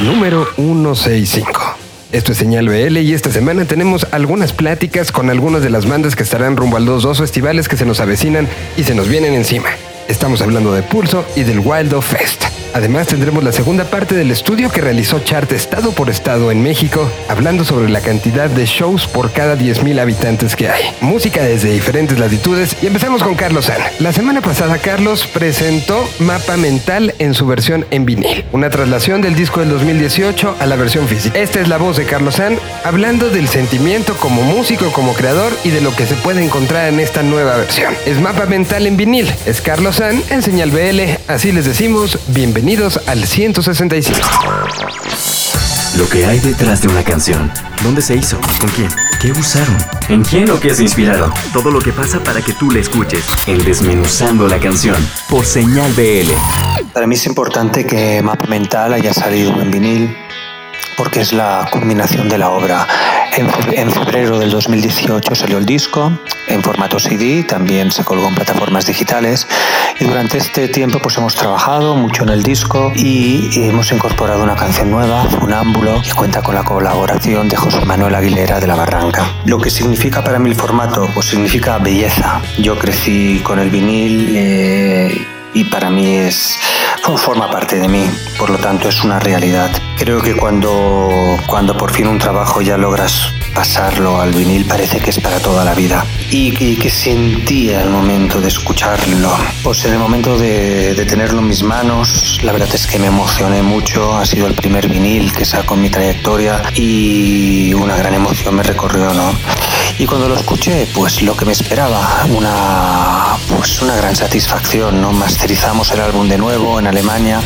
Número 165. Esto es Señal BL y esta semana tenemos algunas pláticas con algunas de las bandas que estarán rumbo a los dos festivales que se nos avecinan y se nos vienen encima. Estamos hablando de Pulso y del Wild Fest. Además tendremos la segunda parte del estudio que realizó Chart estado por estado en México, hablando sobre la cantidad de shows por cada 10.000 habitantes que hay. Música desde diferentes latitudes y empezamos con Carlos San. La semana pasada Carlos presentó Mapa Mental en su versión en vinil, una traslación del disco del 2018 a la versión física. Esta es la voz de Carlos San hablando del sentimiento como músico, como creador y de lo que se puede encontrar en esta nueva versión. Es Mapa Mental en vinil, es Carlos San en Señal BL, así les decimos, bienvenidos Bienvenidos al 165. Lo que hay detrás de una canción. ¿Dónde se hizo? ¿Con quién? ¿Qué usaron? ¿En quién o qué se inspiraron? Todo lo que pasa para que tú la escuches. En Desmenuzando la canción. Por señal BL. Para mí es importante que Mapa Mental haya salido en vinil porque es la culminación de la obra. En febrero del 2018 salió el disco en formato CD, también se colgó en plataformas digitales y durante este tiempo pues hemos trabajado mucho en el disco y hemos incorporado una canción nueva, Funámbulo, que cuenta con la colaboración de José Manuel Aguilera de La Barranca. Lo que significa para mí el formato, pues significa belleza. Yo crecí con el vinil eh, y para mí es forma parte de mí, por lo tanto es una realidad. Creo que cuando, cuando por fin un trabajo ya logras pasarlo al vinil parece que es para toda la vida. ¿Y, que sentía el momento de escucharlo? Pues en el momento de, de, tenerlo en mis manos, la verdad es que me emocioné mucho. Ha sido el primer vinil que saco en mi trayectoria y una gran emoción me recorrió, ¿no? Y cuando lo escuché, pues lo que me esperaba, una, pues una gran satisfacción, ¿no? Masterizamos el álbum de nuevo en Alemania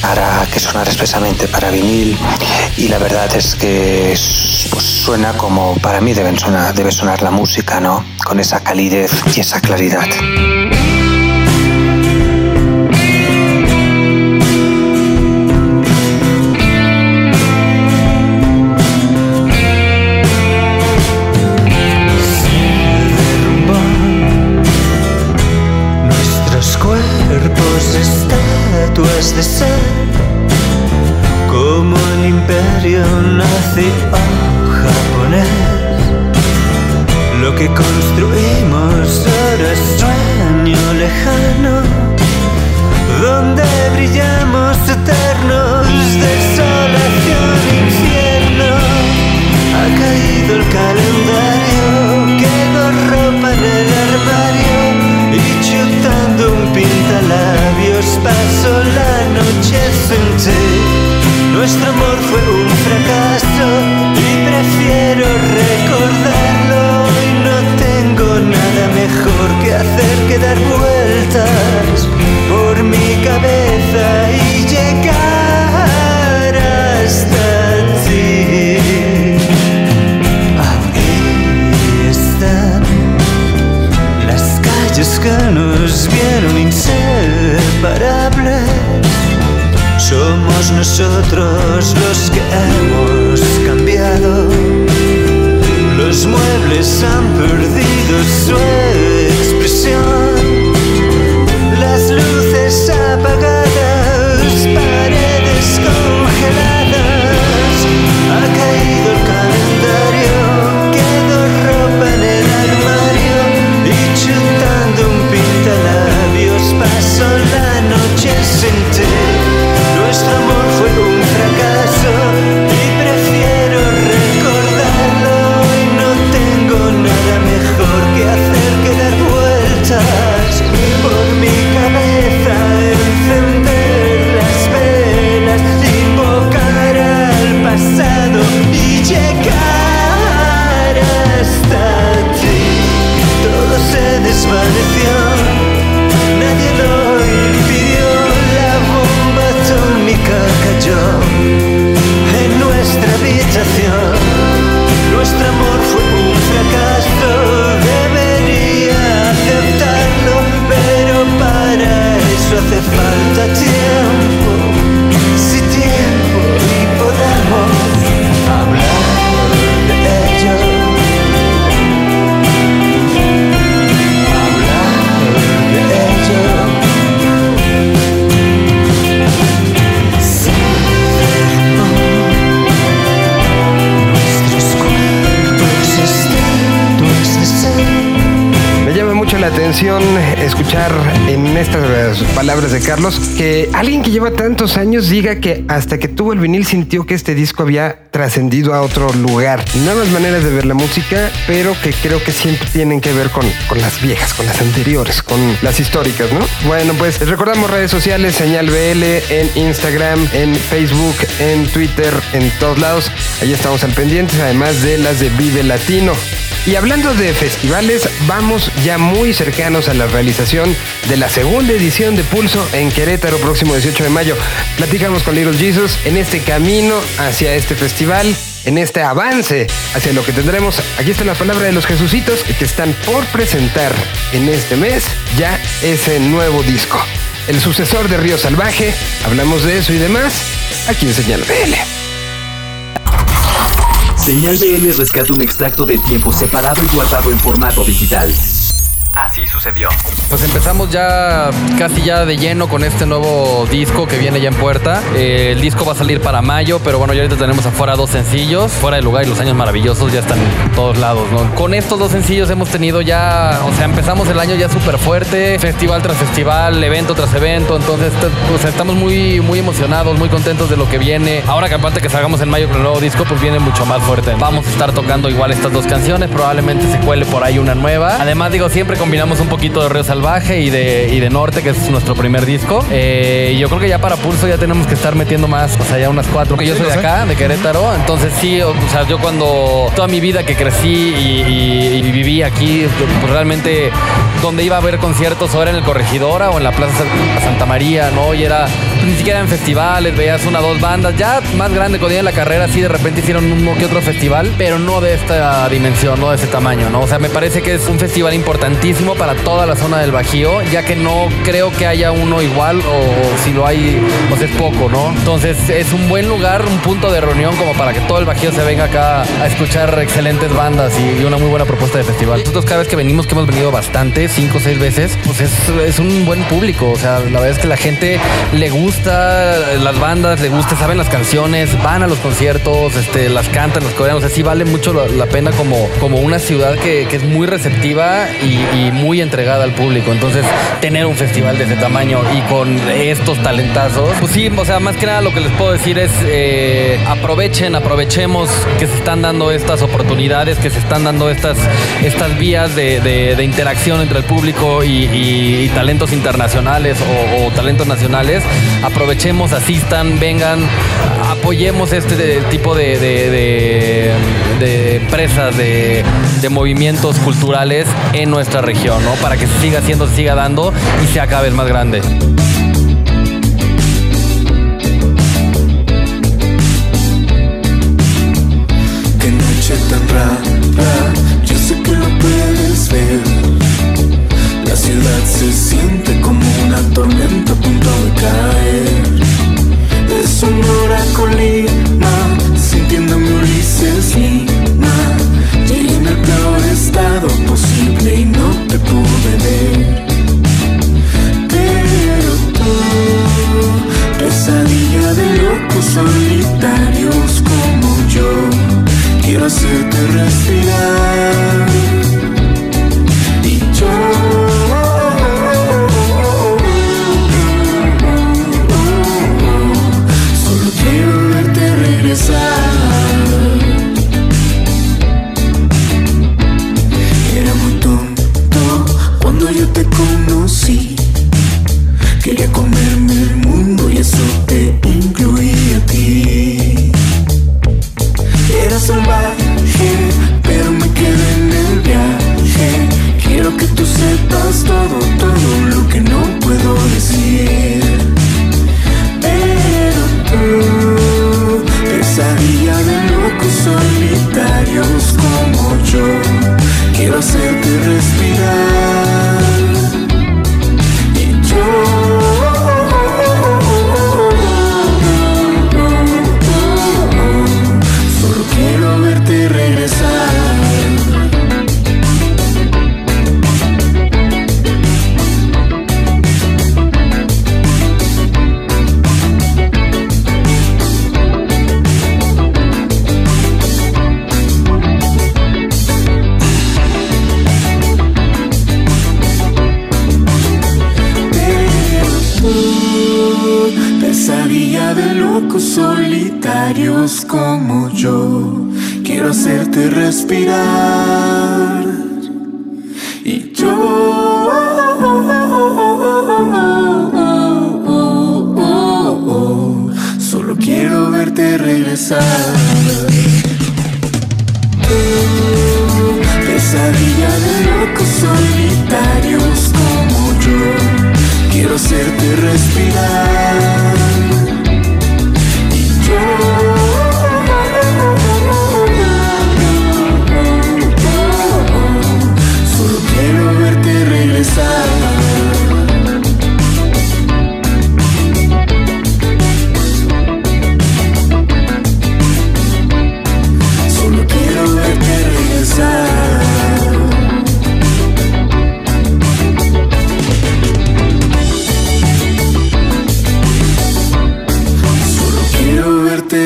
para que sonara expresamente para vinil y la verdad es que pues, suena como para mí debe sonar, debe sonar la música, ¿no? Con esa calidez y esa claridad. nos vieron inseparables. Somos nosotros los que hemos cambiado. Los muebles han perdido su expresión. Las luces apagadas. presente, nuestro amor fue un escuchar en estas palabras de Carlos que alguien que lleva tantos años diga que hasta que tuvo el vinil sintió que este disco había trascendido a otro lugar. Nuevas maneras de ver la música, pero que creo que siempre tienen que ver con, con las viejas, con las anteriores, con las históricas, ¿no? Bueno, pues recordamos redes sociales, señal BL en Instagram, en Facebook, en Twitter, en todos lados. Ahí estamos al pendiente, además de las de Vive Latino. Y hablando de festivales, vamos ya muy cercanos a la realización de la segunda edición de Pulso en Querétaro, próximo 18 de mayo. Platicamos con Little Jesus en este camino hacia este festival, en este avance hacia lo que tendremos. Aquí está la palabra de los Jesucitos que están por presentar en este mes ya ese nuevo disco. El sucesor de Río Salvaje, hablamos de eso y demás aquí en Señal BL. Señal BL rescata un extracto de tiempo separado y guardado en formato digital. Así sucedió. Pues empezamos ya casi ya de lleno con este nuevo disco que viene ya en puerta. Eh, el disco va a salir para mayo, pero bueno, ya ahorita tenemos afuera dos sencillos. Fuera de lugar y los años maravillosos ya están en todos lados, ¿no? Con estos dos sencillos hemos tenido ya, o sea, empezamos el año ya súper fuerte, festival tras festival, evento tras evento. Entonces, pues estamos muy, muy emocionados, muy contentos de lo que viene. Ahora que aparte que salgamos en mayo con el nuevo disco, pues viene mucho más fuerte. Vamos a estar tocando igual estas dos canciones, probablemente se cuele por ahí una nueva. Además, digo, siempre con combinamos un poquito de Río Salvaje y de, y de Norte, que es nuestro primer disco. Eh, yo creo que ya para Pulso ya tenemos que estar metiendo más, o sea, ya unas cuatro. Porque yo soy de acá, de Querétaro, entonces sí, o sea, yo cuando toda mi vida que crecí y, viví aquí, pues realmente donde iba a ver conciertos o era en el Corregidora o en la Plaza Santa María, ¿no? Y era ni siquiera en festivales, veías una o dos bandas, ya más grande cuando en la carrera, sí de repente hicieron uno que otro festival, pero no de esta dimensión, no de ese tamaño, ¿no? O sea, me parece que es un festival importantísimo para toda la zona del Bajío, ya que no creo que haya uno igual o, si lo hay, pues es poco, ¿no? Entonces es un buen lugar, un punto de reunión como para que todo el Bajío se venga acá a escuchar excelentes bandas y, una muy buena propuesta de festival. Nosotros cada vez que venimos, que hemos venido bastante, cinco o seis veces, pues es, es un buen público, o sea, la verdad es que la gente le gusta las bandas, le gusta, saben las canciones, van a los conciertos, este, las cantan, las coreanos, así vale mucho la, pena como, como una ciudad que, que es muy receptiva y muy entregada al público. Entonces, tener un festival de ese tamaño y con estos talentazos, pues sí, o sea, más que nada lo que les puedo decir es eh, aprovechen, aprovechemos que se están dando estas oportunidades, que se están dando estas, estas vías de, interacción entre el público y, talentos internacionales o, talentos nacionales. Aprovechemos, asistan, vengan, apoyemos este tipo de, de empresas, de, movimientos culturales en nuestra región. Para que se siga haciendo, se siga dando y sea cada vez más grande. Qué noche tan rara, sé que lo puedes ver. La ciudad se siente como una tormenta a punto de caer. Sonora Colima, sintiéndome Ulises Lima el peor estado posible y no te pude ver. Pero tú, pesadilla de locos solitarios como yo, quiero hacerte respirar.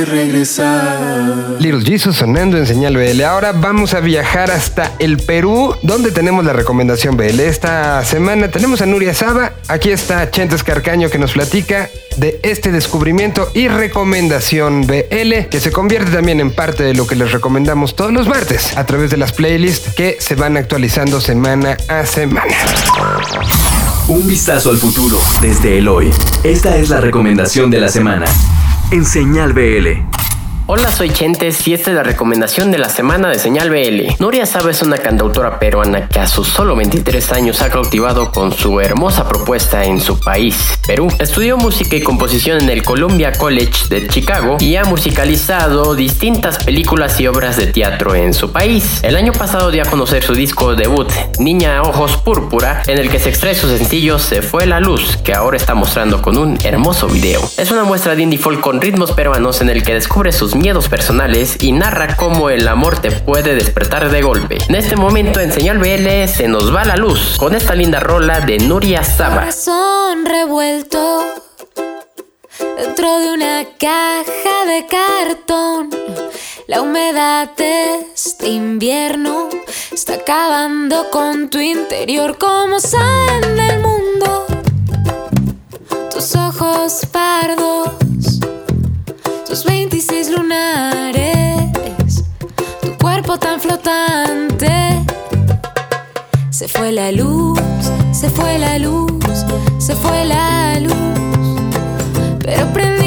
Regresar. Little Jesus sonando en señal BL. Ahora vamos a viajar hasta el Perú, donde tenemos la recomendación BL. Esta semana tenemos a Nuria Saba. Aquí está Chentes Carcaño que nos platica de este descubrimiento y recomendación BL, que se convierte también en parte de lo que les recomendamos todos los martes a través de las playlists que se van actualizando semana a semana. Un vistazo al futuro desde el hoy. Esta es la recomendación de la semana. En Señal BL. Hola, soy Chentes y esta es la recomendación de la semana de Señal BL. Nuria Saba es una cantautora peruana que a sus solo 23 años ha cautivado con su hermosa propuesta en su país, Perú. Estudió música y composición en el Columbia College de Chicago y ha musicalizado distintas películas y obras de teatro en su país. El año pasado dio a conocer su disco debut, Niña Ojos Púrpura, en el que se extrae su sencillo Se fue la luz, que ahora está mostrando con un hermoso video. Es una muestra de indie folk con ritmos peruanos en el que descubre sus miedos personales y narra cómo el amor te puede despertar de golpe. En este momento en Señal BL se nos va la luz con esta linda rola de Nuria Saba. Corazón revuelto dentro de una caja de cartón. La humedad de este invierno está acabando con tu interior. Como salen del mundo tus ojos pardos, tus 26 lunares, tu cuerpo tan flotante. Se fue la luz, se fue la luz, se fue la luz. Pero aprendiste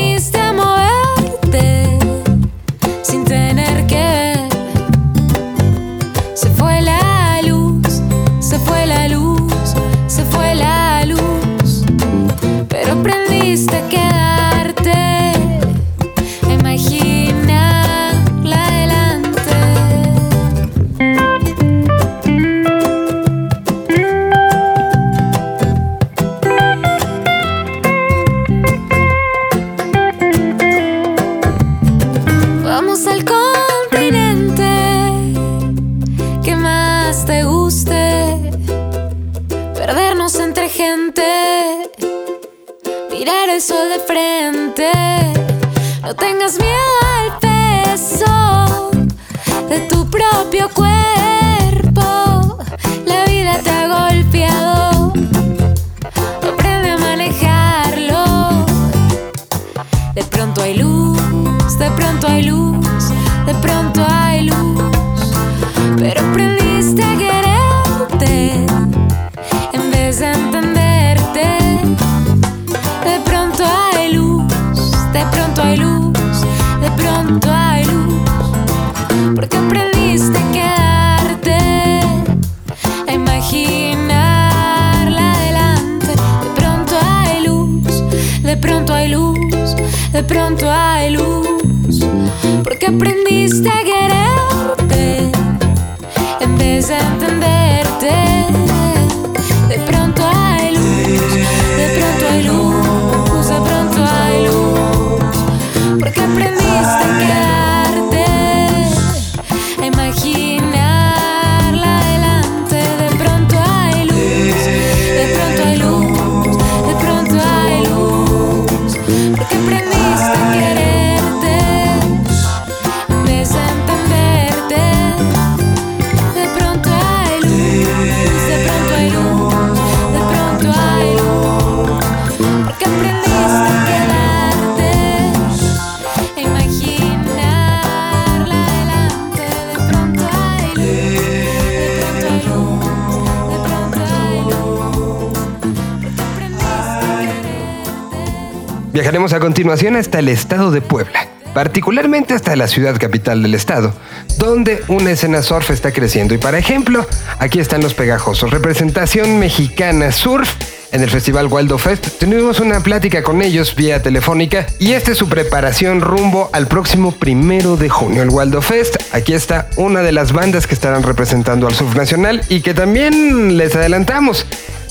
Viajaremos a continuación hasta el estado de Puebla, particularmente hasta la ciudad capital del estado, donde una escena surf está creciendo. Y para ejemplo, aquí están los pegajosos, representación mexicana surf en el Festival Waldo Fest. Tuvimos una plática con ellos vía telefónica y esta es su preparación rumbo al próximo primero de junio, el Waldo Fest. Aquí está una de las bandas que estarán representando al surf nacional y que también les adelantamos,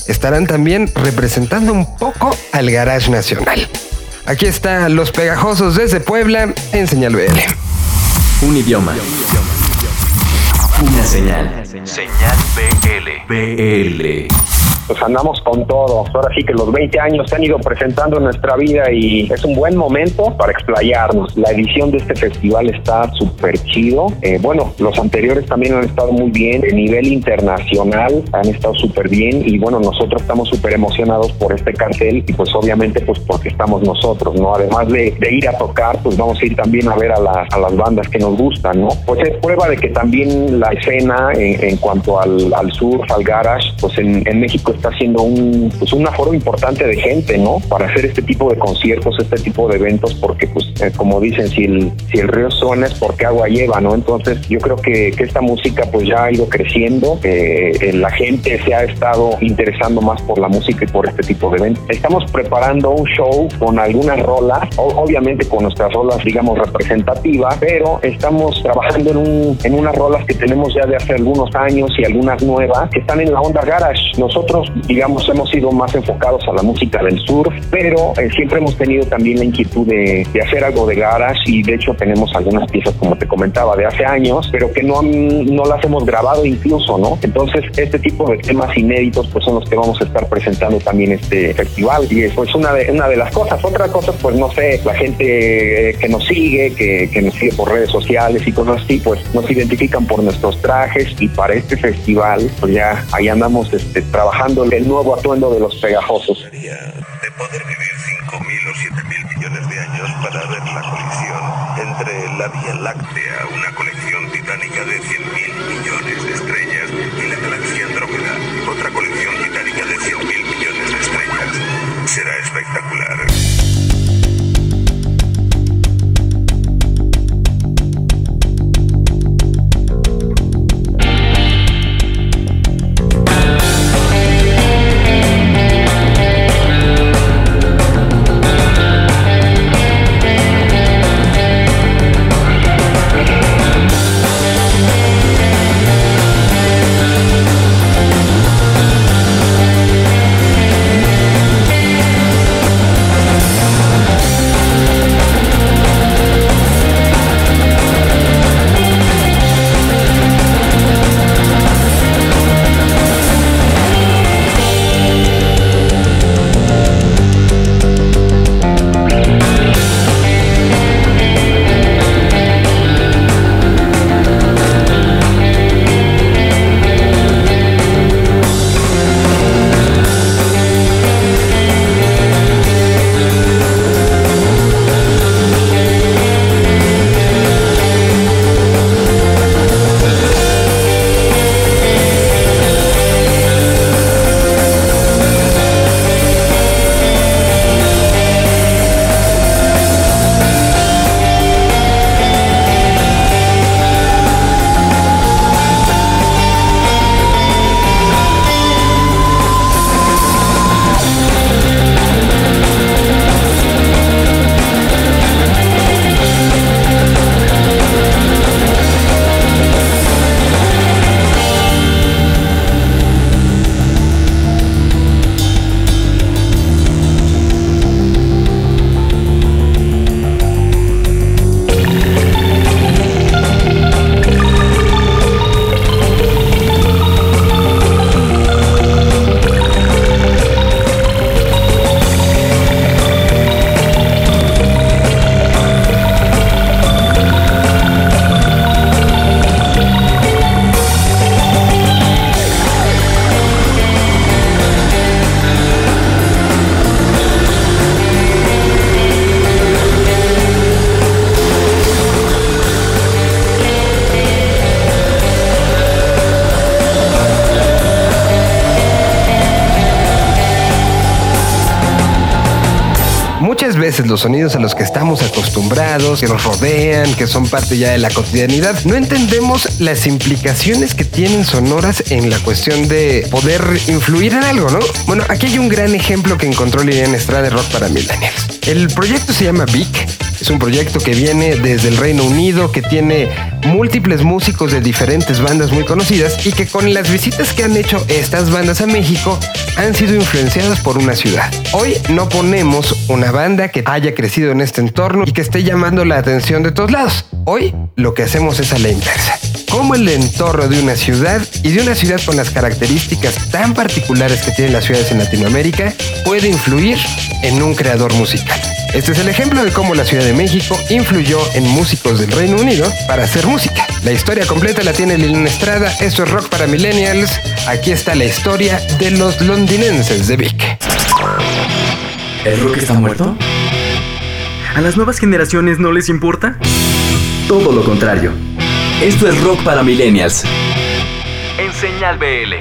estarán también representando un poco al Garage Nacional. Aquí está Los Pegajosos desde Puebla en Señal BL. Un idioma. Una señal. Señal BL. BL pues andamos con todo. Ahora sí que los 20 años se han ido presentando en nuestra vida y es un buen momento para explayarnos. La edición de este festival está súper chido. Eh, bueno, los anteriores también han estado muy bien. De nivel internacional han estado súper bien y bueno, nosotros estamos súper emocionados por este cartel y pues obviamente pues porque estamos nosotros, ¿no? Además de, ir a tocar, pues vamos a ir también a ver a, las bandas que nos gustan, ¿no? Pues es prueba de que también la escena en, cuanto al, al surf, al garage, pues en, en México está haciendo un, pues un aforo importante de gente, ¿no? Para hacer este tipo de conciertos, este tipo de eventos, porque pues eh, como dicen, si el, si el río suena es porque agua lleva, ¿no? Entonces yo creo que, que esta música pues ya ha ido creciendo, eh, la gente se ha estado interesando más por la música y por este tipo de eventos. Estamos preparando un show con algunas rolas, obviamente con nuestras rolas, digamos, representativas, pero estamos trabajando en, un, en unas rolas que tenemos ya de hace algunos años y algunas nuevas que están en la onda garage. Nosotros digamos, hemos sido más enfocados a la música del surf, pero eh, siempre hemos tenido también la inquietud de, hacer algo de garage y de hecho tenemos algunas piezas, como te comentaba, de hace años, pero que no, no las hemos grabado incluso, ¿no? Entonces, este tipo de temas inéditos pues son los que vamos a estar presentando también este festival y es pues una de, una de las cosas. Otra cosa, pues no sé, la gente eh, que nos sigue, que, que nos sigue por redes sociales y cosas así, pues nos identifican por nuestros trajes y para este festival, pues ya ahí andamos este, trabajando el nuevo atuendo de los pegajosos. De poder vivir 5.000 o 7.000 millones de años para ver la colisión entre la Vía Láctea, una colección veces los sonidos a los que estamos acostumbrados, que nos rodean, que son parte ya de la cotidianidad, no entendemos las implicaciones que tienen sonoras en la cuestión de poder influir en algo, ¿no? Bueno, aquí hay un gran ejemplo que encontró Liliana Estrada Rock para Millennials. El proyecto se llama Vic, es un proyecto que viene desde el Reino Unido, que tiene múltiples músicos de diferentes bandas muy conocidas y que con las visitas que han hecho estas bandas a México han sido influenciadas por una ciudad. Hoy no ponemos una banda que haya crecido en este entorno y que esté llamando la atención de todos lados. Hoy lo que hacemos es a la inversa. Cómo el entorno de una ciudad y de una ciudad con las características tan particulares que tienen las ciudades en Latinoamérica puede influir en un creador musical. Este es el ejemplo de cómo la Ciudad de México influyó en músicos del Reino Unido para hacer música. La historia completa la tiene Liliana Estrada, esto es Rock para Millennials. Aquí está la historia de los londinenses de Vic. ¿El rock está muerto? ¿A las nuevas generaciones no les importa? Todo lo contrario. Esto es Rock para Millennials. En Señal BL.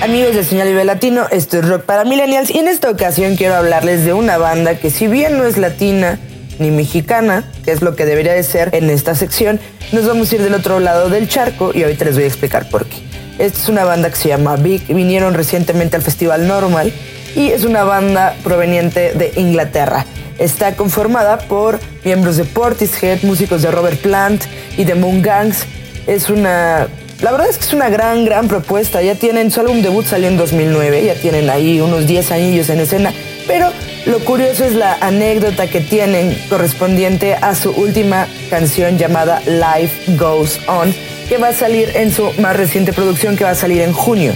Amigos de Señal Vive Latino, esto es Rock para Millennials y en esta ocasión quiero hablarles de una banda que si bien no es latina ni mexicana, que es lo que debería de ser en esta sección, nos vamos a ir del otro lado del charco y ahorita les voy a explicar por qué. Esta es una banda que se llama Big, vinieron recientemente al Festival Normal y es una banda proveniente de Inglaterra. Está conformada por miembros de Portishead, músicos de Robert Plant y de Moon Gangs. Es una la verdad es que es una gran, gran propuesta. Ya tienen, su álbum debut salió en 2009, ya tienen ahí unos 10 anillos en escena, pero lo curioso es la anécdota que tienen correspondiente a su última canción llamada Life Goes On, que va a salir en su más reciente producción que va a salir en junio.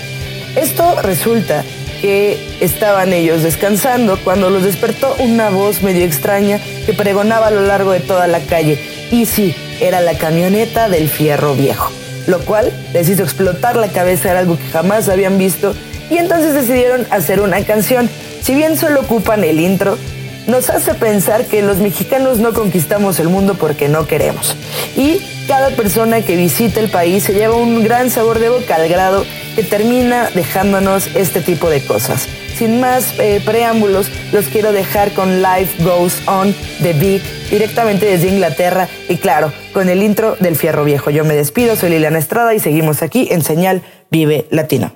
Esto resulta que estaban ellos descansando cuando los despertó una voz medio extraña que pregonaba a lo largo de toda la calle. Y sí, era la camioneta del fierro viejo lo cual les hizo explotar la cabeza, era algo que jamás habían visto, y entonces decidieron hacer una canción. Si bien solo ocupan el intro, nos hace pensar que los mexicanos no conquistamos el mundo porque no queremos. Y cada persona que visita el país se lleva un gran sabor de boca al grado que termina dejándonos este tipo de cosas. Sin más eh, preámbulos, los quiero dejar con Life Goes On de Big directamente desde Inglaterra y claro, con el intro del Fierro Viejo. Yo me despido, soy Liliana Estrada y seguimos aquí en Señal Vive Latino.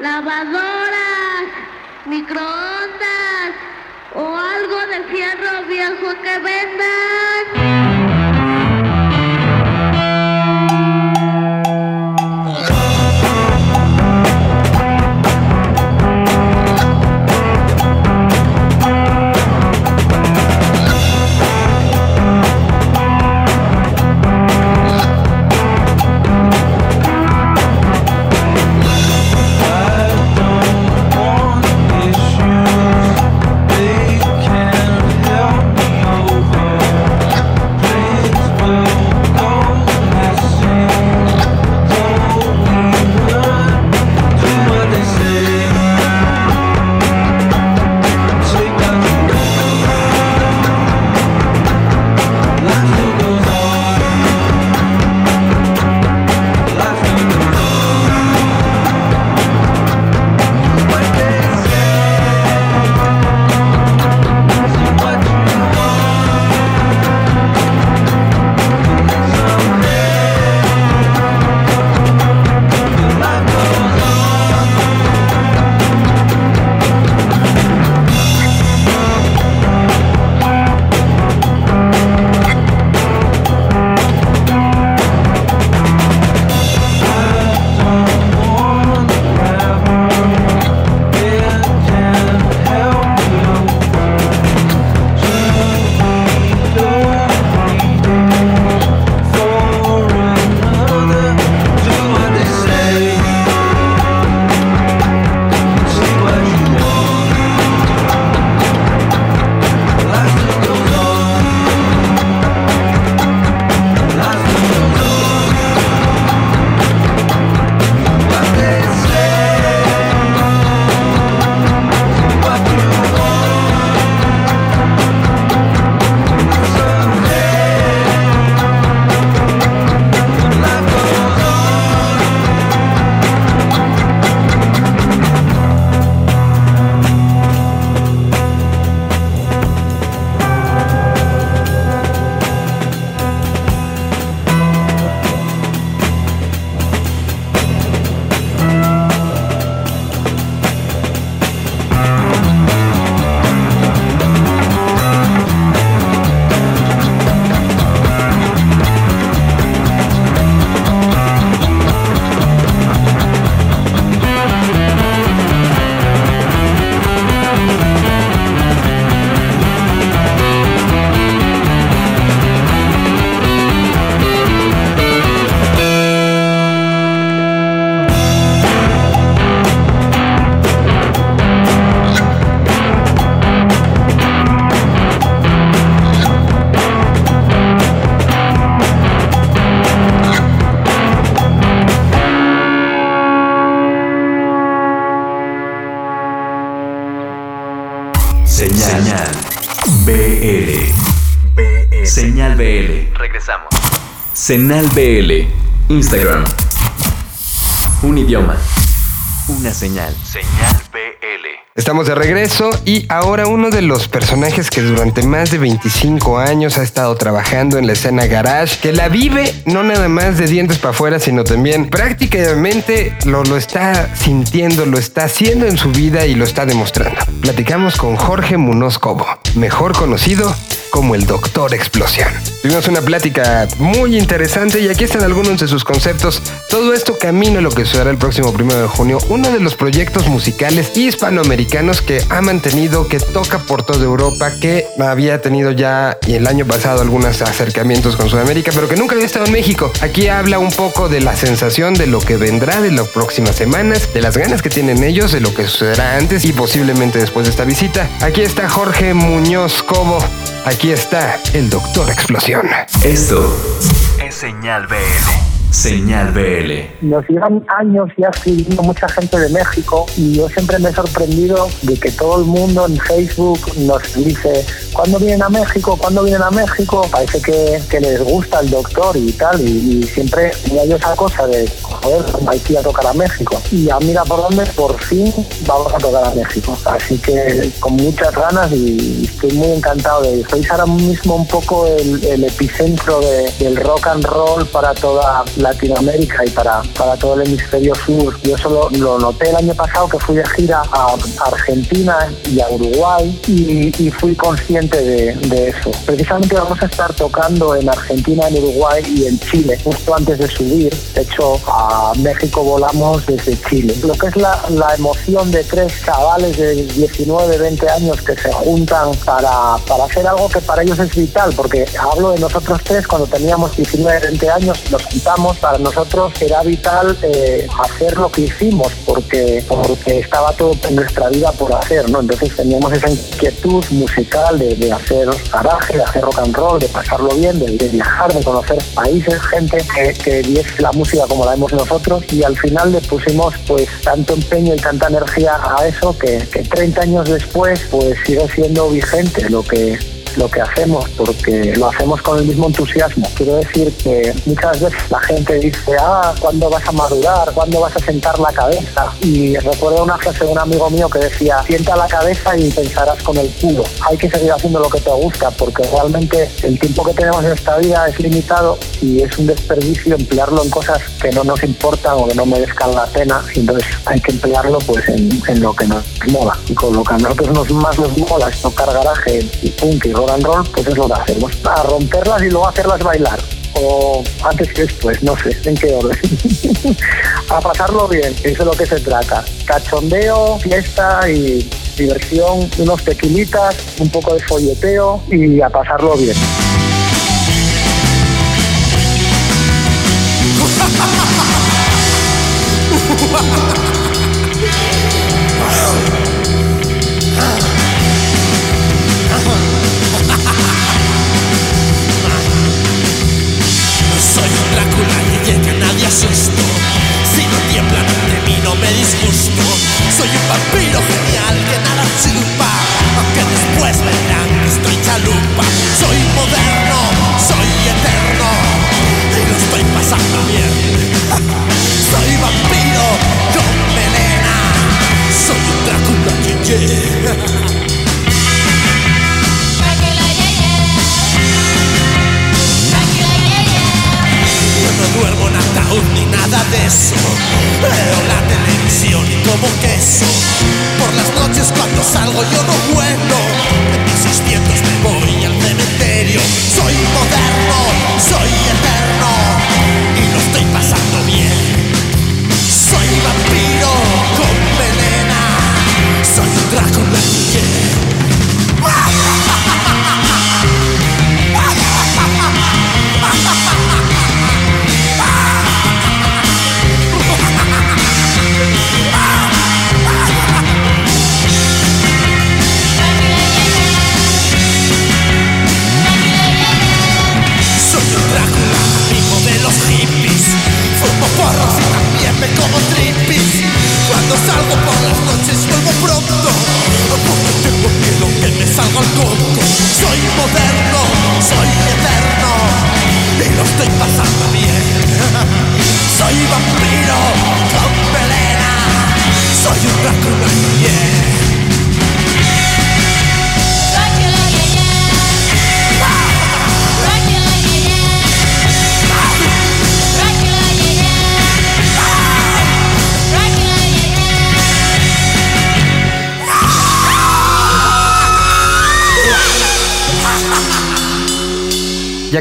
Lavadoras, microondas o algo de fierro viejo que vendan. Senal BL. Instagram. Un idioma. Una señal. Señal BL. Estamos de regreso y ahora uno de los personajes que durante más de 25 años ha estado trabajando en la escena garage, que la vive no nada más de dientes para afuera, sino también prácticamente lo, lo está sintiendo, lo está haciendo en su vida y lo está demostrando. Platicamos con Jorge Munoz Cobo, mejor conocido como el Doctor Explosión. Tuvimos una plática muy interesante y aquí están algunos de sus conceptos. Todo esto camino a lo que sucederá el próximo primero de junio, uno de los proyectos musicales hispanoamericanos que ha mantenido, que toca por toda Europa, que había tenido ya y el año pasado algunos acercamientos con Sudamérica, pero que nunca había estado en México. Aquí habla un poco de la sensación de lo que vendrá de las próximas semanas, de las ganas que tienen ellos, de lo que sucederá antes y posiblemente después de esta visita. Aquí está Jorge Muñoz Cobo. Está el Doctor Explosión. Esto es Señal BL. Señal BL. Nos llevan años ya escribiendo mucha gente de México y yo siempre me he sorprendido de que todo el mundo en Facebook nos dice ¿cuándo vienen a México? ¿cuándo vienen a México? Parece que, les gusta el doctor y tal y, y siempre tenía yo esa cosa de joder, hay que ir a tocar a México y ya mira por dónde por fin vamos a tocar a México así que con muchas ganas y estoy muy encantado de sois ahora mismo un poco el, epicentro de- del rock and roll para toda Latinoamérica y para, para todo el hemisferio sur. Yo eso lo, noté el año pasado que fui de gira a Argentina y a Uruguay y, fui consciente de, de eso. Precisamente vamos a estar tocando en Argentina, en Uruguay y en Chile justo antes de subir. De hecho, a México volamos desde Chile. Lo que es la, la emoción de tres chavales de 19, 20 años que se juntan para, para hacer algo que para ellos es vital, porque hablo de nosotros tres cuando teníamos 19, 20 años, nos juntamos, para nosotros era vital eh, hacer lo que hicimos, porque, porque estaba todo en nuestra vida por hacer, ¿no? Entonces teníamos esa inquietud musical de, de hacer garaje, de hacer rock and roll, de pasarlo bien, de, de viajar, de conocer países, gente que, que viese la música como la vemos nosotros y al final le pusimos pues tanto empeño y tanta energía a eso que, que 30 años después pues sigue siendo vigente lo que lo que hacemos porque lo hacemos con el mismo entusiasmo. Quiero decir que muchas veces la gente dice, ah, ¿cuándo vas a madurar? ¿Cuándo vas a sentar la cabeza? Y recuerdo una frase de un amigo mío que decía, sienta la cabeza y pensarás con el culo. Hay que seguir haciendo lo que te gusta porque realmente el tiempo que tenemos en esta vida es limitado y es un desperdicio emplearlo en cosas que no nos importan o que no merezcan la pena. Entonces hay que emplearlo pues en, lo que nos mola. Y con lo que a nosotros nos, más nos mola es tocar garaje y punk rock and pues es lo que hacemos. A romperlas y luego hacerlas bailar. O antes que después, no sé, en qué orden. a pasarlo bien, eso es lo que se trata. Cachondeo, fiesta y diversión, unos tequilitas, un poco de folleteo y a pasarlo bien. vampiro genial que nada chupa. Aunque después verán que estoy chalupa. Soy moderno, soy eterno. Y lo estoy pasando bien. Soy vampiro con melena. Soy un Drácula que no duermo en ataúd ni nada de eso. Veo la televisión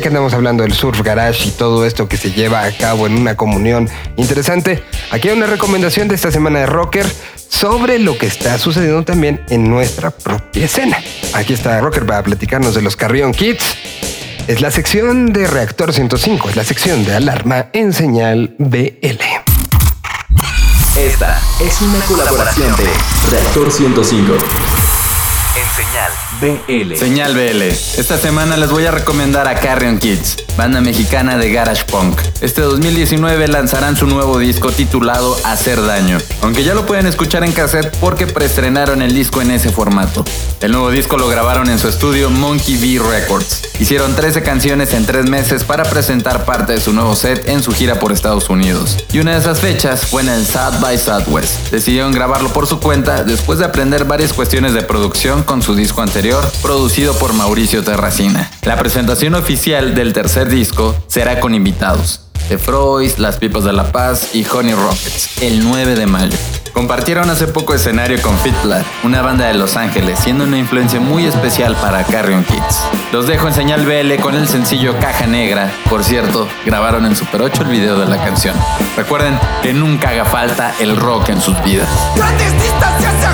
que andamos hablando del surf garage y todo esto que se lleva a cabo en una comunión interesante, aquí hay una recomendación de esta semana de Rocker sobre lo que está sucediendo también en nuestra propia escena. Aquí está Rocker para platicarnos de los Carrion Kids. Es la sección de Reactor 105, es la sección de alarma en señal BL. Esta es una colaboración de Reactor 105 en señal BL. Señal BL. Esta semana les voy a recomendar a Carrion Kids, banda mexicana de garage punk. Este 2019 lanzarán su nuevo disco titulado Hacer Daño, aunque ya lo pueden escuchar en cassette porque preestrenaron el disco en ese formato. El nuevo disco lo grabaron en su estudio Monkey V Records. Hicieron 13 canciones en 3 meses para presentar parte de su nuevo set en su gira por Estados Unidos. Y una de esas fechas fue en el South by Southwest. Decidieron grabarlo por su cuenta después de aprender varias cuestiones de producción con su disco anterior, producido por Mauricio Terracina. La presentación oficial del tercer disco será con invitados. The Freud, Las Pipas de la Paz y Honey Rockets, el 9 de mayo. Compartieron hace poco escenario con Fitblat, una banda de Los Ángeles, siendo una influencia muy especial para Carrion Kids. Los dejo en señal BL con el sencillo Caja Negra. Por cierto, grabaron en Super 8 el video de la canción. Recuerden que nunca haga falta el rock en sus vidas. Grandes distancias se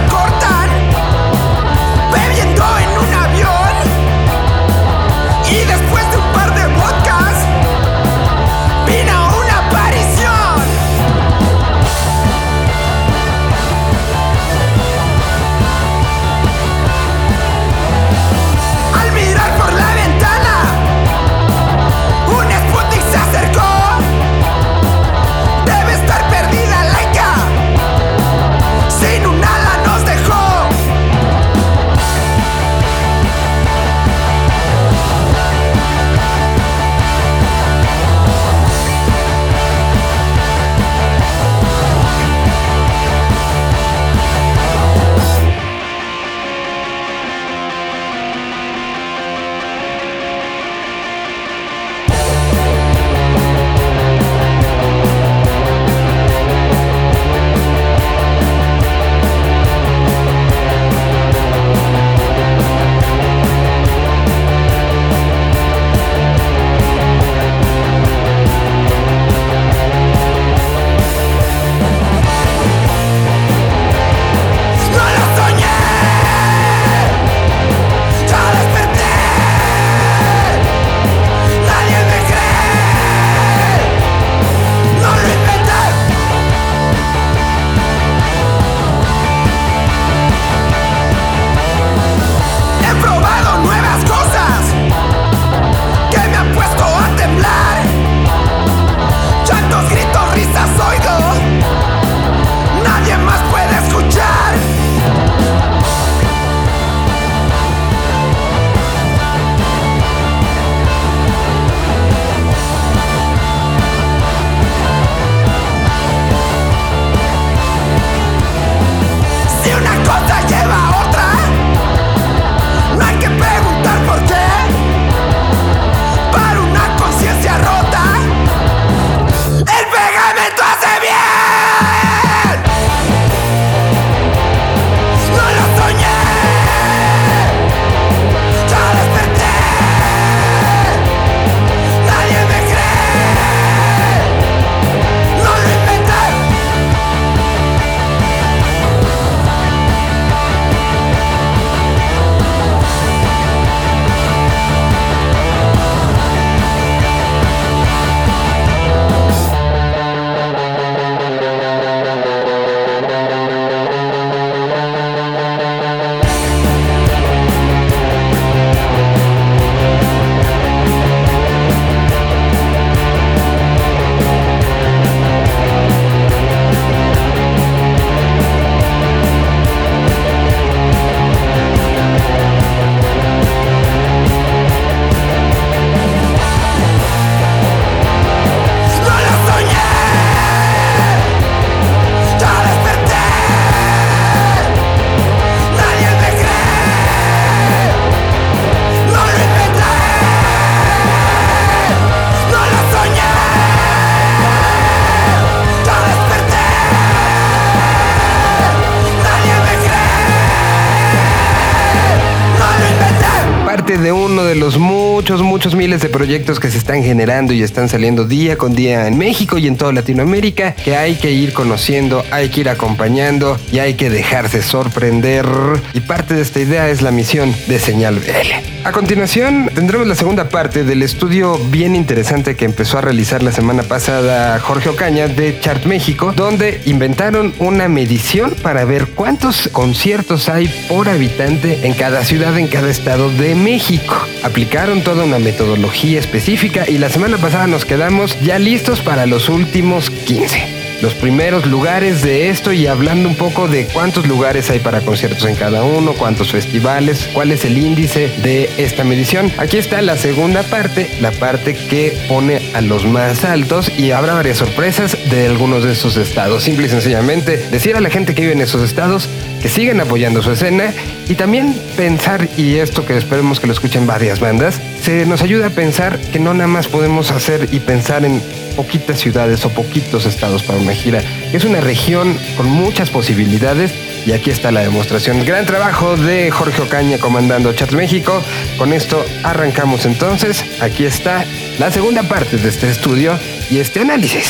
miles de proyectos que se están generando y están saliendo día con día en México y en toda Latinoamérica que hay que ir conociendo, hay que ir acompañando y hay que dejarse sorprender. Y parte de esta idea es la misión de Señal BL. A continuación tendremos la segunda parte del estudio bien interesante que empezó a realizar la semana pasada Jorge Ocaña de Chart México, donde inventaron una medición para ver cuántos conciertos hay por habitante en cada ciudad, en cada estado de México. Aplicaron toda una metodología específica y la semana pasada nos quedamos ya listos para los últimos 15 los primeros lugares de esto y hablando un poco de cuántos lugares hay para conciertos en cada uno, cuántos festivales, cuál es el índice de esta medición. Aquí está la segunda parte, la parte que pone a los más altos y habrá varias sorpresas de algunos de esos estados. Simple y sencillamente decir a la gente que vive en esos estados que sigan apoyando su escena y también pensar, y esto que esperemos que lo escuchen varias bandas, se nos ayuda a pensar que no nada más podemos hacer y pensar en poquitas ciudades o poquitos estados para una gira. Es una región con muchas posibilidades y aquí está la demostración. Gran trabajo de Jorge Ocaña comandando Chat México. Con esto arrancamos entonces. Aquí está la segunda parte de este estudio y este análisis.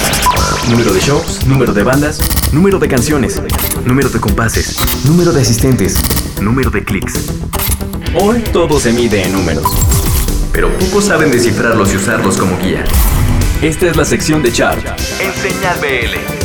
Número de shows, número de bandas, número de canciones, número de compases, número de asistentes, número de clics. Hoy todo se mide en números, pero pocos saben descifrarlos y usarlos como guía. Esta es la sección de Chart en Señal BL.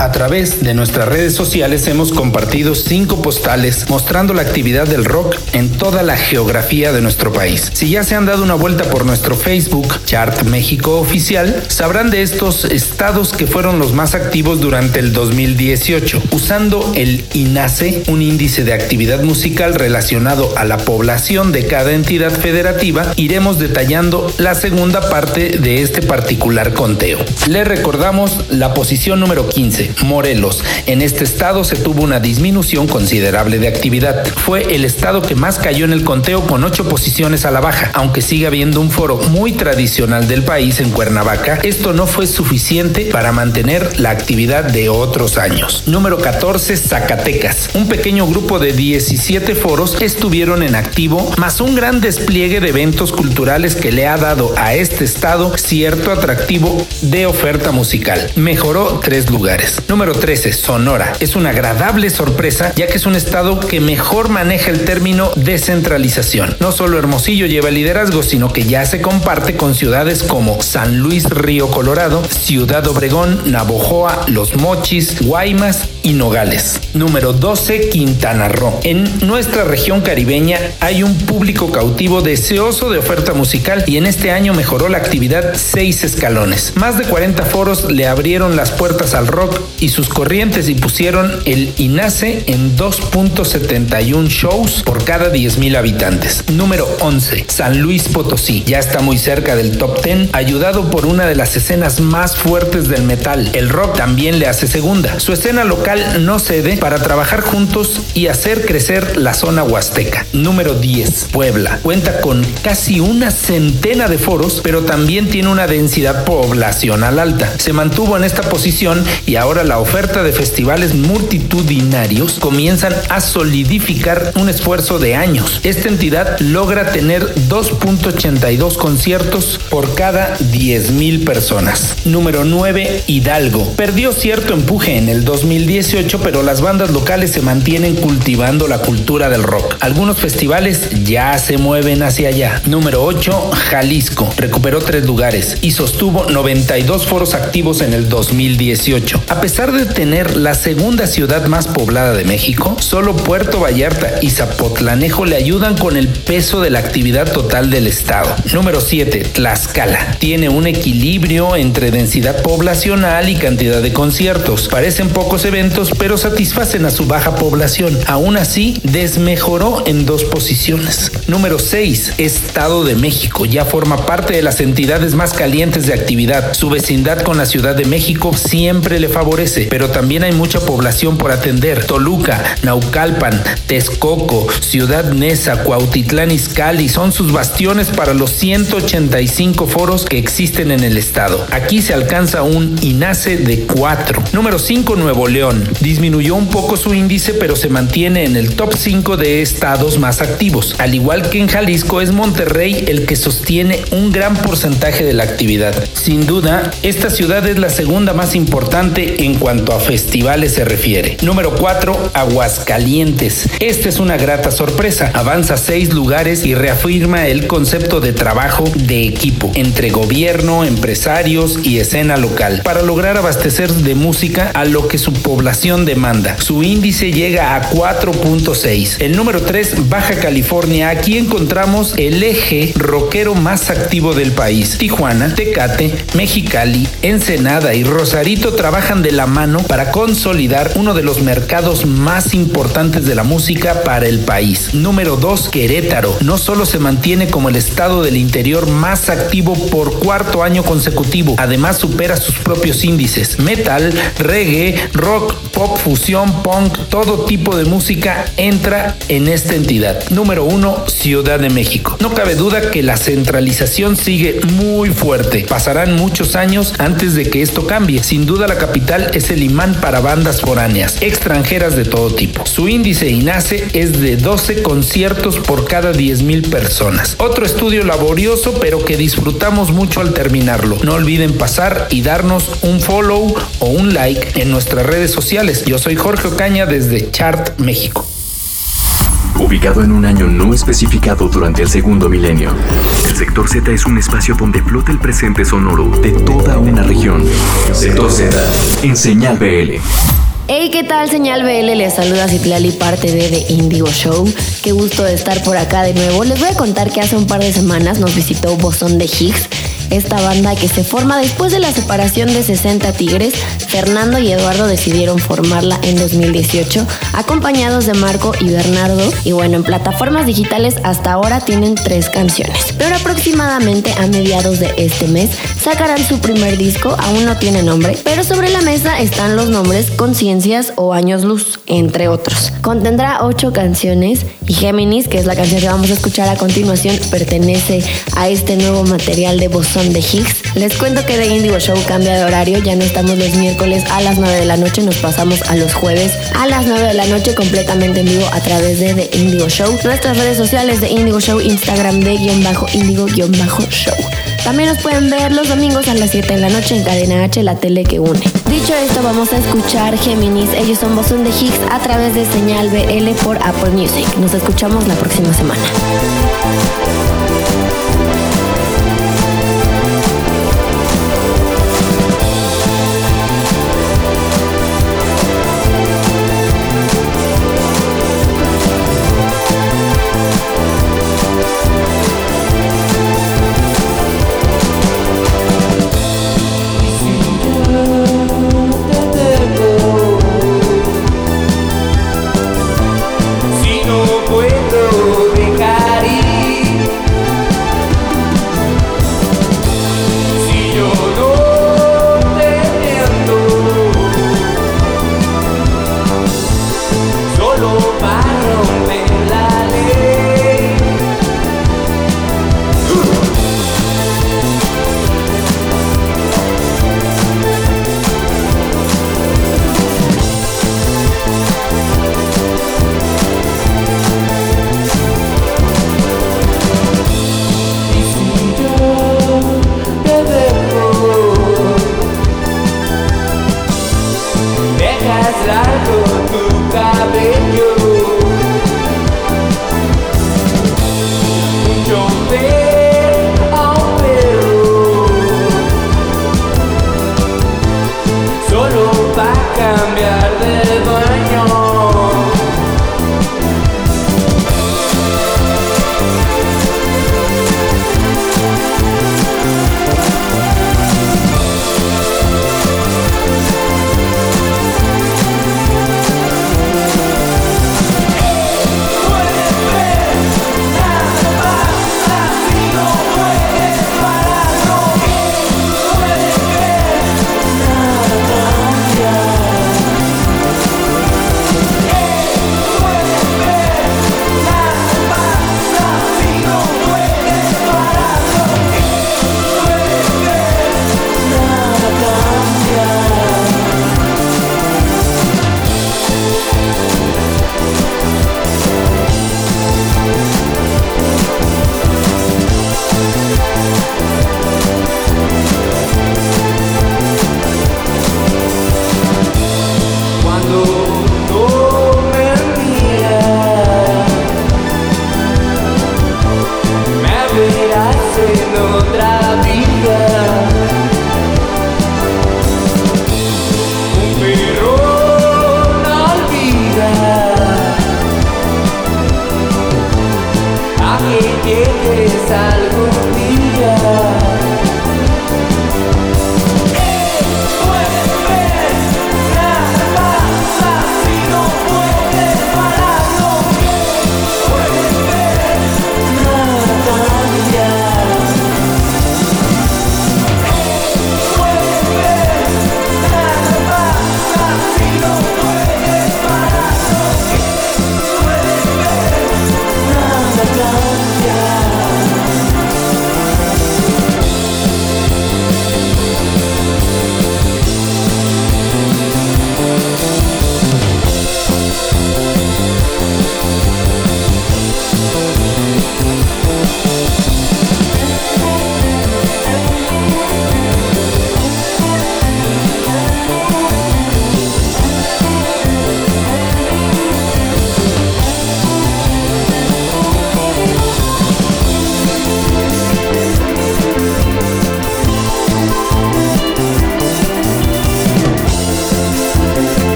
A través de nuestras redes sociales hemos compartido cinco postales mostrando la actividad del rock en toda la geografía de nuestro país. Si ya se han dado una vuelta por nuestro Facebook, Chart México Oficial, sabrán de estos estados que fueron los más activos durante el 2018. Usando el INACE, un índice de actividad musical relacionado a la población de cada entidad federativa, iremos detallando la segunda parte de este particular conteo. Le recordamos la posición número 15 Morelos. En este estado se tuvo una disminución considerable de actividad. Fue el estado que más cayó en el conteo con ocho posiciones a la baja. Aunque sigue habiendo un foro muy tradicional del país en Cuernavaca, esto no fue suficiente para mantener la actividad de otros años. Número 14, Zacatecas. Un pequeño grupo de 17 foros estuvieron en activo, más un gran despliegue de eventos culturales que le ha dado a este estado cierto atractivo de oferta musical. Mejoró tres lugares. Número 13, Sonora. Es una agradable sorpresa ya que es un estado que mejor maneja el término descentralización. No solo Hermosillo lleva el liderazgo, sino que ya se comparte con ciudades como San Luis Río Colorado, Ciudad Obregón, Navojoa, Los Mochis, Guaymas y Nogales. Número 12, Quintana Roo. En nuestra región caribeña hay un público cautivo deseoso de oferta musical y en este año mejoró la actividad seis escalones. Más de 40 foros le abrieron las puertas al rock y sus corrientes y pusieron el INACE en 2.71 shows por cada 10.000 habitantes. Número 11, San Luis Potosí. Ya está muy cerca del top 10, ayudado por una de las escenas más fuertes del metal. El rock también le hace segunda. Su escena local no cede para trabajar juntos y hacer crecer la zona huasteca. Número 10, Puebla. Cuenta con casi una centena de foros, pero también tiene una densidad poblacional alta. Se mantuvo en esta posición y ahora la oferta de festivales multitudinarios comienzan a solidificar un esfuerzo de años. Esta entidad logra tener 2.82 conciertos por cada 10.000 personas. Número 9, Hidalgo. Perdió cierto empuje en el 2018, pero las bandas locales se mantienen cultivando la cultura del rock. Algunos festivales ya se mueven hacia allá. Número 8, Jalisco. Recuperó tres lugares y sostuvo 92 foros activos en el 2018. A pesar de tener la segunda ciudad más poblada de México, solo Puerto Vallarta y Zapotlanejo le ayudan con el peso de la actividad total del estado. Número 7. Tlaxcala. Tiene un equilibrio entre densidad poblacional y cantidad de conciertos. Parecen pocos eventos, pero satisfacen a su baja población. Aún así, desmejoró en dos posiciones. Número 6. Estado de México. Ya forma parte de las entidades más calientes de actividad. Su vecindad con la Ciudad de México siempre le favorece pero también hay mucha población por atender. Toluca, Naucalpan, Texcoco, Ciudad Neza, Cuautitlán Izcalli son sus bastiones para los 185 foros que existen en el estado. Aquí se alcanza un INACE de 4. Número 5, Nuevo León. Disminuyó un poco su índice, pero se mantiene en el top 5 de estados más activos. Al igual que en Jalisco, es Monterrey el que sostiene un gran porcentaje de la actividad. Sin duda, esta ciudad es la segunda más importante en cuanto a festivales se refiere. Número 4, Aguascalientes. Esta es una grata sorpresa. Avanza seis lugares y reafirma el concepto de trabajo de equipo entre gobierno, empresarios y escena local para lograr abastecer de música a lo que su población demanda. Su índice llega a 4.6. El número 3, Baja California. Aquí encontramos el eje rockero más activo del país. Tijuana, Tecate, Mexicali, Ensenada y Rosarito trabajan de la mano para consolidar uno de los mercados más importantes de la música para el país. Número 2, Querétaro. No solo se mantiene como el estado del interior más activo por cuarto año consecutivo, además supera sus propios índices. Metal, reggae, rock, pop, fusión, punk, todo tipo de música entra en esta entidad. Número 1, Ciudad de México. No cabe duda que la centralización sigue muy fuerte. Pasarán muchos años antes de que esto cambie. Sin duda la capital es el imán para bandas foráneas, extranjeras de todo tipo. Su índice INACE es de 12 conciertos por cada 10.000 personas. Otro estudio laborioso pero que disfrutamos mucho al terminarlo. No olviden pasar y darnos un follow o un like en nuestras redes sociales. Yo soy Jorge Ocaña desde Chart México. Ubicado en un año no especificado durante el segundo milenio, el sector Z es un espacio donde flota el presente sonoro de toda una región. Sector Z, en señal BL. Hey, ¿qué tal? Señal BL les saluda Citlali, parte de The Indigo Show. Qué gusto de estar por acá de nuevo. Les voy a contar que hace un par de semanas nos visitó Bosón de Higgs, esta banda que se forma después de la separación de 60 Tigres. Fernando y Eduardo decidieron formarla en 2018, acompañados de Marco y Bernardo. Y bueno, en plataformas digitales hasta ahora tienen tres canciones. Pero aproximadamente a mediados de este mes sacarán su primer disco, aún no tiene nombre, pero sobre la mesa están los nombres Conciencias o Años Luz, entre otros. Contendrá ocho canciones y Géminis, que es la canción que vamos a escuchar a continuación, pertenece a este nuevo material de Bosón de Higgs. Les cuento que The Indigo Show cambia de horario, ya no estamos los miércoles a las 9 de la noche, nos pasamos a los jueves a las 9 de la noche completamente en vivo a través de The Indigo Show. Nuestras redes sociales de Indigo Show, Instagram de guion bajo Indigo guion bajo Show. También nos pueden ver los domingos a las 7 de la noche en Cadena H, la tele que une. Dicho esto, vamos a escuchar Géminis. Ellos son Bosón de Higgs a través de señal BL por Apple Music. Nos escuchamos la próxima semana.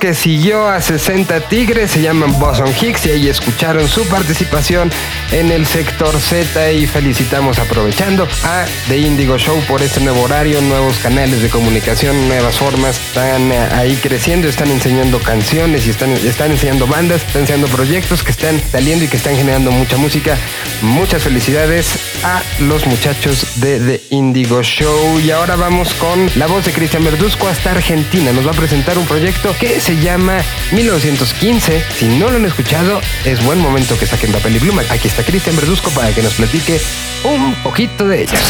Que siguió a 60 Tigres se llaman Boson Hicks y ahí escucharon su participación en el sector Z y felicitamos aprovechando a The Indigo Show por este nuevo horario, nuevos canales de comunicación, nuevas formas. Están eh, ahí creciendo, están enseñando canciones y están, están enseñando bandas, están enseñando proyectos que están saliendo y que están generando mucha música. Muchas felicidades a los muchachos de The Indigo Show. Y ahora vamos con la voz de Cristian Verduzco hasta Argentina. Nos va a presentar un proyecto que se llama 1915. Si no lo han escuchado, es buen momento que saquen papel y pluma. Aquí está Cristian Verduzco para que nos platique un poquito de ellos.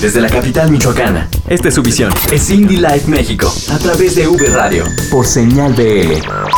Desde la capital michoacana, esta es su visión. Es Indie Life México, a través de V Radio, por señal BL.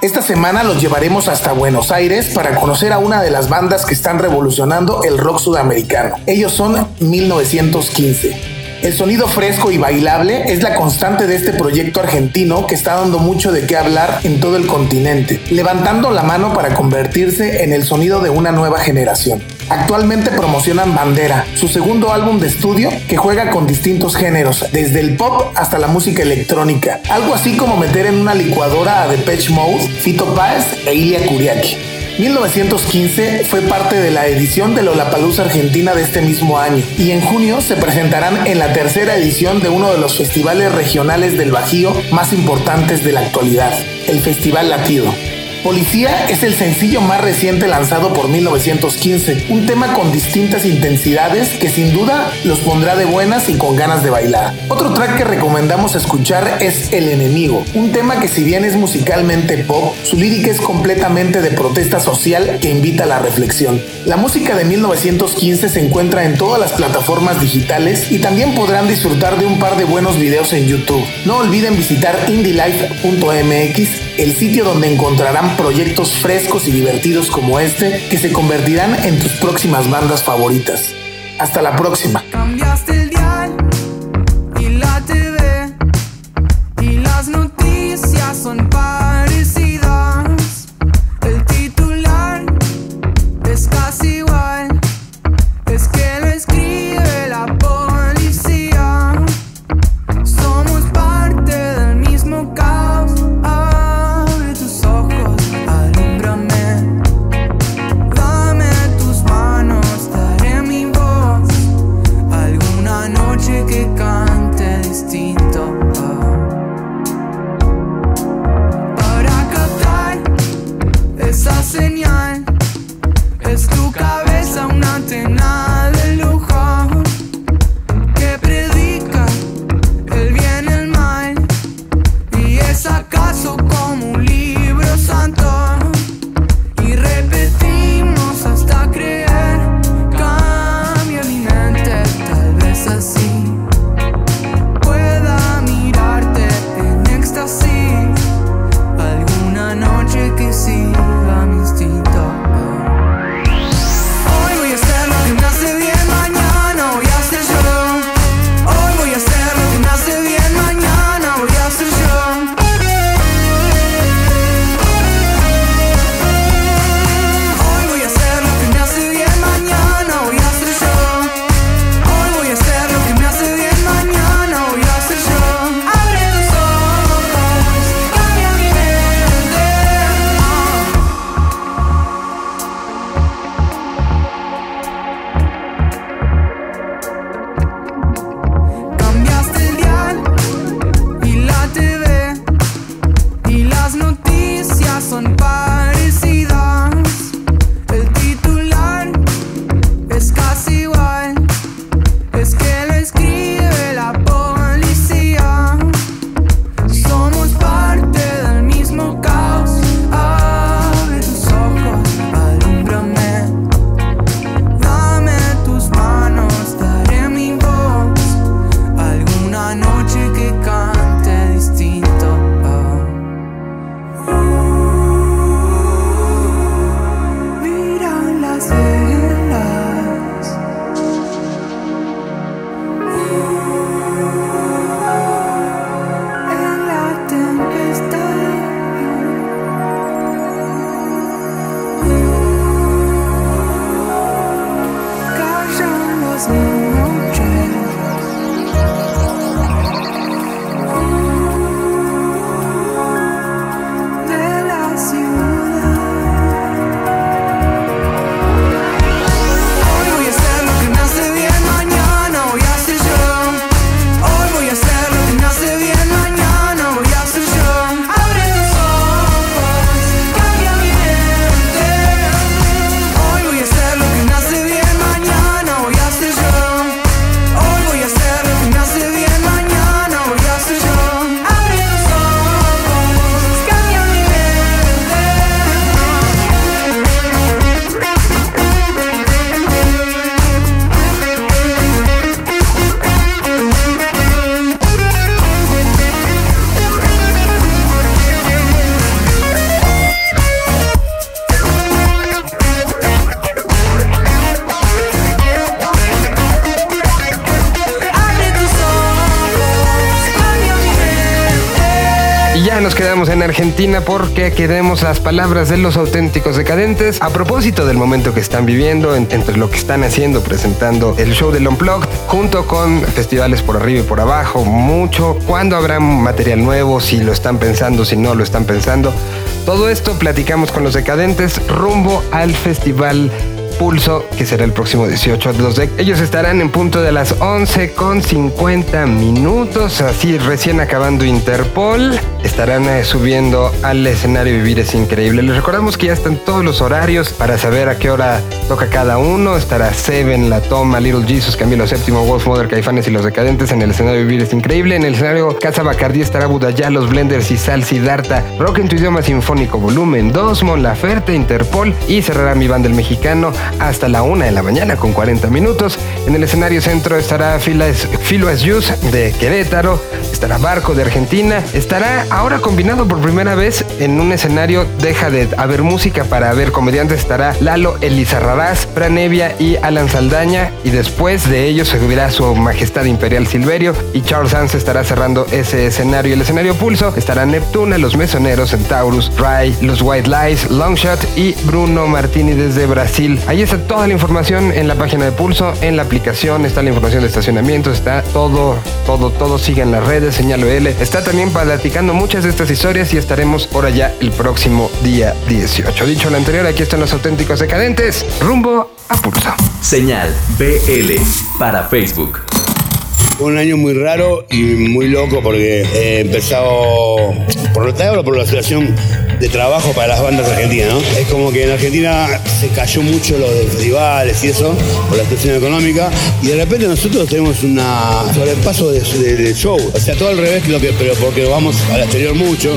Esta semana los llevaremos hasta Buenos Aires para conocer a una de las bandas que están revolucionando el rock sudamericano. Ellos son 1915. El sonido fresco y bailable es la constante de este proyecto argentino que está dando mucho de qué hablar en todo el continente, levantando la mano para convertirse en el sonido de una nueva generación. Actualmente promocionan Bandera, su segundo álbum de estudio que juega con distintos géneros, desde el pop hasta la música electrónica, algo así como meter en una licuadora a Depeche Mode, Fito Páez e Ilia Kuriaki. 1915 fue parte de la edición de Lollapalooza Argentina de este mismo año y en junio se presentarán en la tercera edición de uno de los festivales regionales del Bajío más importantes de la actualidad, el Festival Latido. Policía es el sencillo más reciente lanzado por 1915, un tema con distintas intensidades que sin duda los pondrá de buenas y con ganas de bailar. Otro track que recomendamos escuchar es El Enemigo, un tema que si bien es musicalmente pop, su lírica es completamente de protesta social que invita a la reflexión. La música de 1915 se encuentra en todas las plataformas digitales y también podrán disfrutar de un par de buenos videos en YouTube. No olviden visitar indielife.mx, el sitio donde encontrarán proyectos frescos y divertidos como este que se convertirán en tus próximas bandas favoritas. Hasta la próxima. Cambiaste el dial y la TV y las noticias son parecidas. Porque queremos las palabras de los auténticos decadentes a propósito del momento que están viviendo, en- entre lo que están haciendo, presentando el show del Unplugged, junto con festivales por arriba y por abajo, mucho, cuándo habrá material nuevo, si lo están pensando, si no lo están pensando. Todo esto platicamos con los decadentes rumbo al festival Pulso, que será el próximo 18 de 2 Ellos estarán en punto de las 11 con 50 minutos, así recién acabando Interpol. Estarán eh, subiendo al escenario Vivir es Increíble. Les recordamos que ya están todos los horarios para saber a qué hora toca cada uno. Estará Seven, La Toma, Little Jesus, Camilo VII, Wolf Mother, Caifanes y Los Decadentes en el escenario Vivir es Increíble. En el escenario Casa Bacardí estará Budayá, Los Blenders y Sal Siddhartha, Rock en tu idioma sinfónico volumen 2, Mon Laferte, Interpol y cerrará mi banda el mexicano hasta la una de la mañana con 40 minutos. En el escenario centro estará Filas- Filo as Yus de Querétaro, estará Barco de Argentina, estará ahora combinado por primera vez en un escenario. Deja de haber música para ver comediantes, estará Lalo Elizarrarás, Franevia y Alan Saldaña. Y después de ellos subirá su majestad imperial Silverio y Charles Sanz estará cerrando ese escenario. El escenario pulso estará Neptuna, Los Mesoneros, Centaurus, Rai, Los White Lies, Longshot y Bruno Martini desde Brasil. Ahí está toda la información en la página de Pulso, en la aplicación. Está la información de estacionamiento, está todo, todo, todo. Sigue en las redes, señal BL. Está también platicando muchas de estas historias y estaremos por allá el próximo día 18. Dicho lo anterior, aquí están los auténticos decadentes, rumbo a Pulso. Señal BL para Facebook. Fue un año muy raro y muy loco porque he empezado por lo tanto por la situación de trabajo para las bandas argentinas, ¿no? Es como que en Argentina se cayó mucho lo de festivales y eso por la situación económica y de repente nosotros tenemos una sobrepaso de, de- de show, o sea todo al revés lo que pero porque vamos al exterior mucho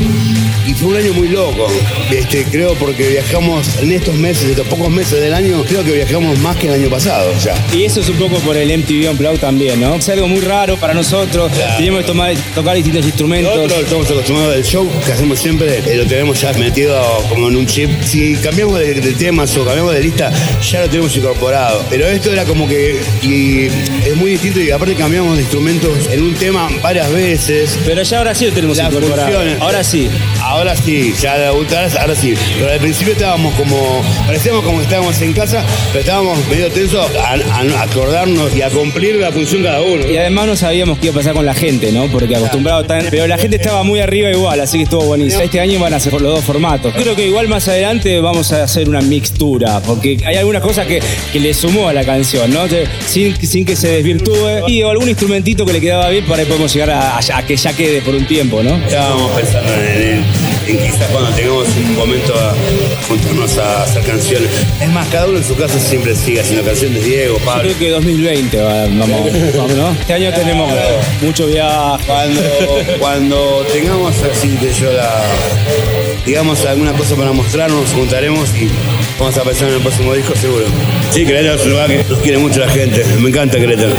y fue un año muy loco. Este, creo porque viajamos en estos meses, estos pocos meses del año, creo que viajamos más que el año pasado ya. Y eso es un poco por el MTV Unplugged también, ¿no? Es algo muy raro para nosotros. Tenemos que tomar- tocar distintos instrumentos. Nosotros estamos acostumbrados del show que hacemos siempre, eh, lo tenemos ya metido como en un chip. Si cambiamos de, de temas o cambiamos de lista, ya lo tenemos incorporado. Pero esto era como que y es muy distinto y aparte cambiamos de instrumentos en un tema varias veces. Pero ya ahora sí lo tenemos Las incorporado. funciones. Ahora sí. Ahora sí, ya ahora, ahora sí. Pero al principio estábamos como, parecíamos como que estábamos en casa, pero estábamos medio tensos a, a acordarnos y a cumplir la función cada uno. Y además no sabíamos qué iba a pasar con la gente, ¿no? Porque acostumbrado tan. Pero la gente estaba muy arriba igual, así que estuvo buenísimo. Este año van a ser los dos formatos. Creo que igual más adelante vamos a hacer una mixtura, porque hay algunas cosas que, que le sumó a la canción, ¿no? Sin, sin que se desvirtúe. Y algún instrumentito que le quedaba bien, para ahí podemos llegar a, que ya quede por un tiempo, ¿no? Estábamos pensando en, en- en quizás cuando tengamos un momento a juntarnos a hacer canciones. Es más, cada uno en su casa siempre sigue haciendo canciones. Diego, Yo Pablo. creo que 2020 va- vamos, vamos, ¿no? Este año tenemos mucho viaje. Cuando, cuando tengamos así que yo la. digamos alguna cosa para mostrarnos, nos juntaremos y vamos a pensar en el próximo disco seguro. Sí, Querétaro es un lugar que nos quiere mucho la gente. Me encanta Querétaro.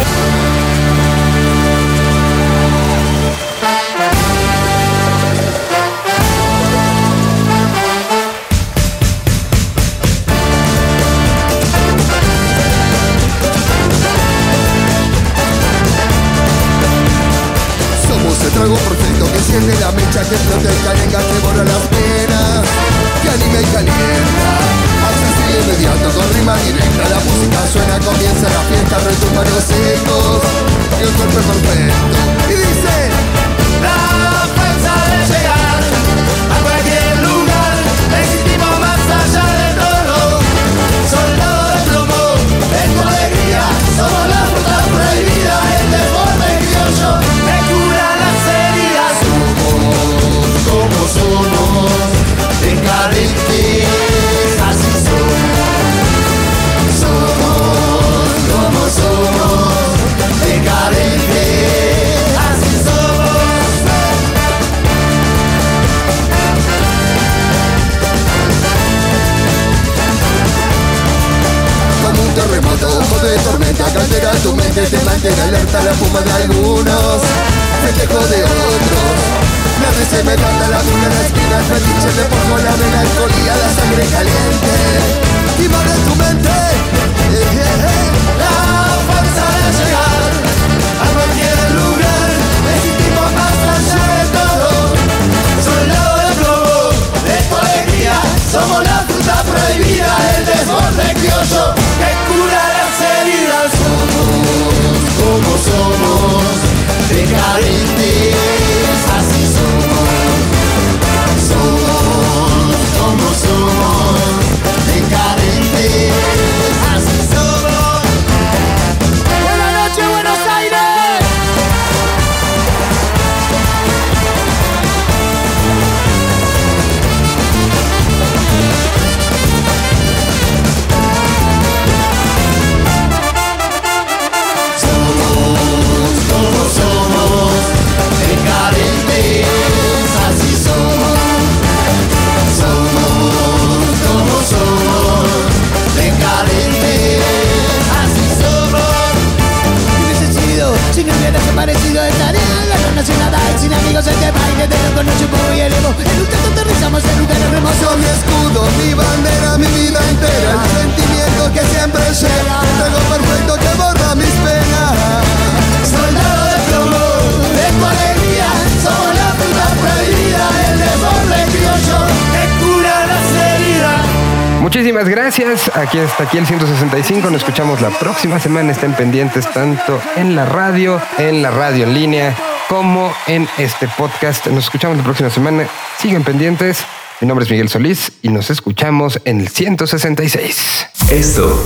Gracias. Aquí el 165. Nos escuchamos la próxima semana. Estén pendientes tanto en la radio, en la radio en línea, como en este podcast. Nos escuchamos la próxima semana. Siguen pendientes. Mi nombre es Miguel Solís y nos escuchamos en el 166. Esto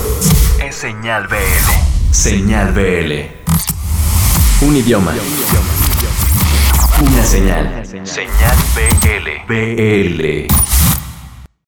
es Señal BL. Señal BL. Un idioma. Una señal. Señal BL. BL.